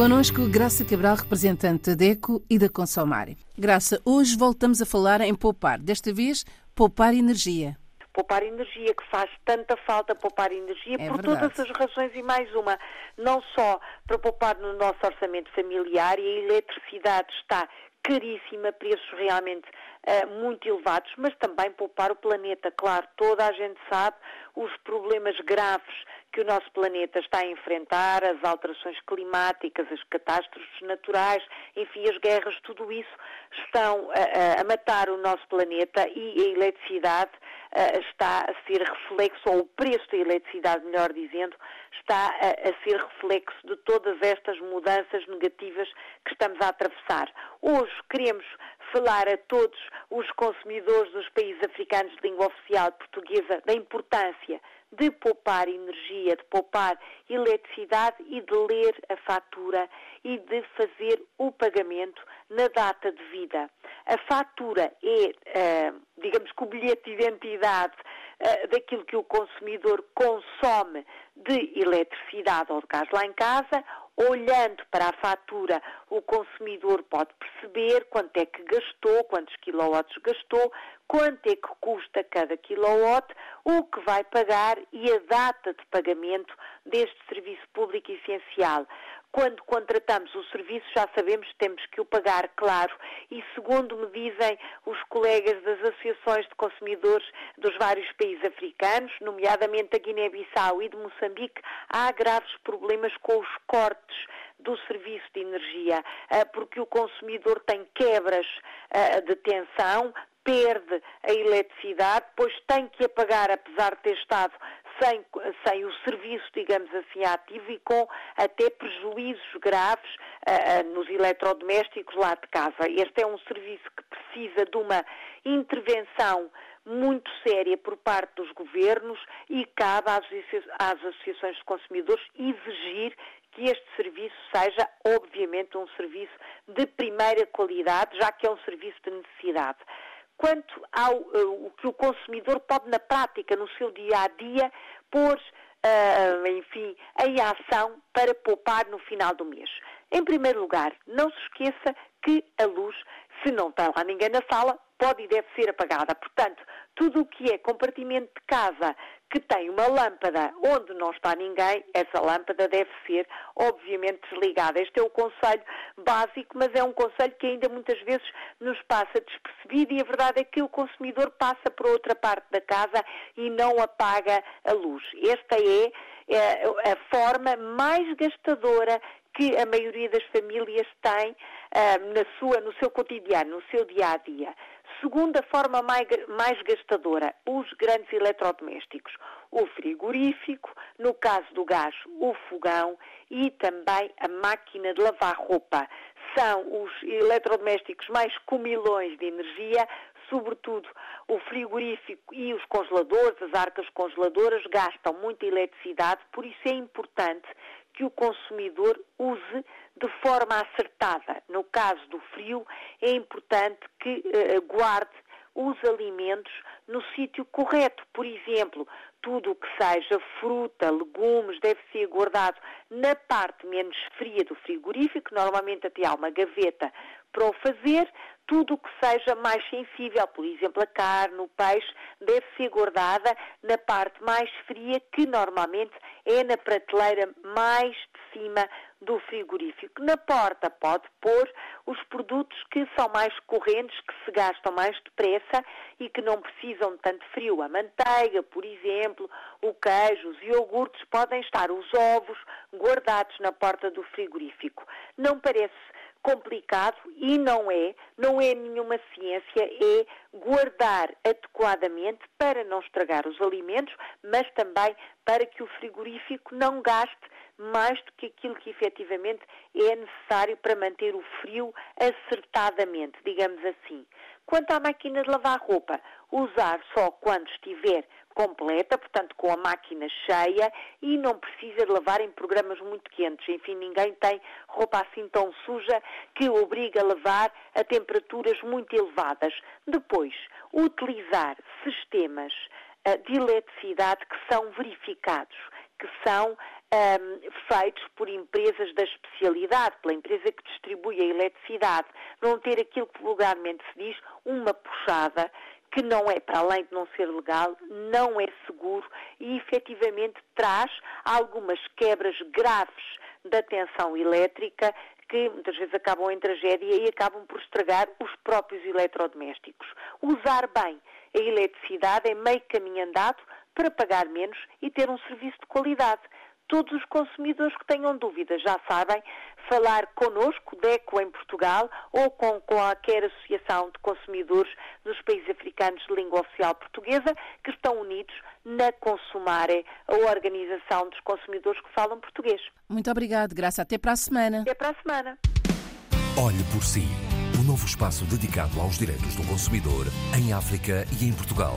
Conosco, Graça Cabral, representante da DECO e da Consomar. Graça, hoje voltamos a falar em poupar. Desta vez, poupar energia. Poupar energia, que faz tanta falta poupar energia É por verdade. todas as razões e mais uma. Não só para poupar no nosso orçamento familiar e a eletricidade está caríssima, preços realmente muito elevados, mas também poupar o planeta. Claro, toda a gente sabe os problemas graves que o nosso planeta está a enfrentar, as alterações climáticas, as catástrofes naturais, enfim, as guerras, tudo isso estão a, a- a matar o nosso planeta e a eletricidade eh, está a ser reflexo, ou o preço da eletricidade, melhor dizendo, está a, a ser reflexo de todas estas mudanças negativas que estamos a atravessar. Hoje queremos falar a todos os consumidores dos países africanos de língua oficial portuguesa da importância de poupar energia, de poupar eletricidade e de ler a fatura e de fazer o pagamento na data de vida. A fatura é, eh, digamos que o bilhete de identidade eh, daquilo que o consumidor consome de eletricidade ou de gás lá em casa. Olhando para a fatura, o consumidor pode perceber quanto é que gastou, quantos quilowatts gastou, quanto é que custa cada kilowatt, o que vai pagar e a data de pagamento deste serviço público essencial. Quando contratamos o serviço, já sabemos que temos que o pagar, claro, e segundo me dizem os colegas das associações de consumidores dos vários países africanos, nomeadamente da Guiné-Bissau e de Moçambique, há graves problemas com os cortes do serviço de energia, ah, porque o consumidor tem quebras ah, de tensão, perde a eletricidade, depois tem que apagar, apesar de ter estado sem, sem o serviço, digamos assim, ativo e com até prejuízos graves ah, nos eletrodomésticos lá de casa. Este é um serviço que precisa de uma intervenção muito séria por parte dos governos e cabe às associações de consumidores exigir que este serviço seja, obviamente, um serviço de primeira qualidade, já que é um serviço de necessidade. Quanto ao eh, o que o consumidor pode, na prática, no seu dia a dia, pôr, ah, enfim, em ação para poupar no final do mês. Em primeiro lugar, não se esqueça que a luz, se não está lá ninguém na sala, pode e deve ser apagada. Portanto, tudo o que é compartimento de casa que tem uma lâmpada onde não está ninguém, essa lâmpada deve ser, obviamente, desligada. Este é o conselho básico, mas é um conselho que ainda muitas vezes nos passa despercebido e a verdade é que o consumidor passa por outra parte da casa e não apaga a luz. Esta é, é a forma mais gastadora que a maioria das famílias tem ah, na sua, no seu cotidiano, no seu dia a dia. Segunda forma mais, mais gastadora, os grandes eletrodomésticos. O frigorífico, no caso do gás, o fogão e também a máquina de lavar roupa. São os eletrodomésticos mais comilões de energia, sobretudo o frigorífico e os congeladores, as arcas congeladoras, gastam muita eletricidade, por isso é importante que o consumidor use de forma acertada. No caso do frio, é importante que eh, guarde os alimentos no sítio correto. Por exemplo, tudo o que seja fruta, legumes, deve ser guardado na parte menos fria do frigorífico, normalmente até há uma gaveta para o fazer. Tudo o que seja mais sensível, por exemplo, a carne, o peixe, deve ser guardada na parte mais fria, que normalmente é na prateleira mais de cima do frigorífico. Na porta pode pôr os produtos que são mais correntes, que se gastam mais depressa e que não precisam de tanto frio. A manteiga, por exemplo, o queijo, os iogurtes, podem estar os ovos guardados na porta do frigorífico. Não parece complicado e não é, não é nenhuma ciência, é guardar adequadamente para não estragar os alimentos, mas também para que o frigorífico não gaste mais do que aquilo que efetivamente é necessário para manter o frio acertadamente, digamos assim. Quanto à máquina de lavar roupa, usar só quando estiver completa, portanto com a máquina cheia e não precisa de lavar em programas muito quentes. Enfim, ninguém tem roupa assim tão suja que obriga a lavar a temperaturas muito elevadas. Depois, utilizar sistemas ah, de eletricidade que são verificados, que são um, feitos por empresas da especialidade, pela empresa que distribui a eletricidade, não ter aquilo que vulgarmente se diz uma puxada que não é, para além de não ser legal, não é seguro e efetivamente traz algumas quebras graves da tensão elétrica que muitas vezes acabam em tragédia e acabam por estragar os próprios eletrodomésticos. Usar bem a eletricidade é meio caminho andado para pagar menos e ter um serviço de qualidade todos os consumidores que tenham dúvidas já sabem falar connosco, DECO em Portugal, ou com qualquer associação de consumidores dos países africanos de língua oficial portuguesa, que estão unidos na Consumare, a organização dos consumidores que falam português. Muito obrigado, Graça. Até para a semana. Até para a semana. Olhe por si. O novo espaço dedicado aos direitos do consumidor em África e em Portugal.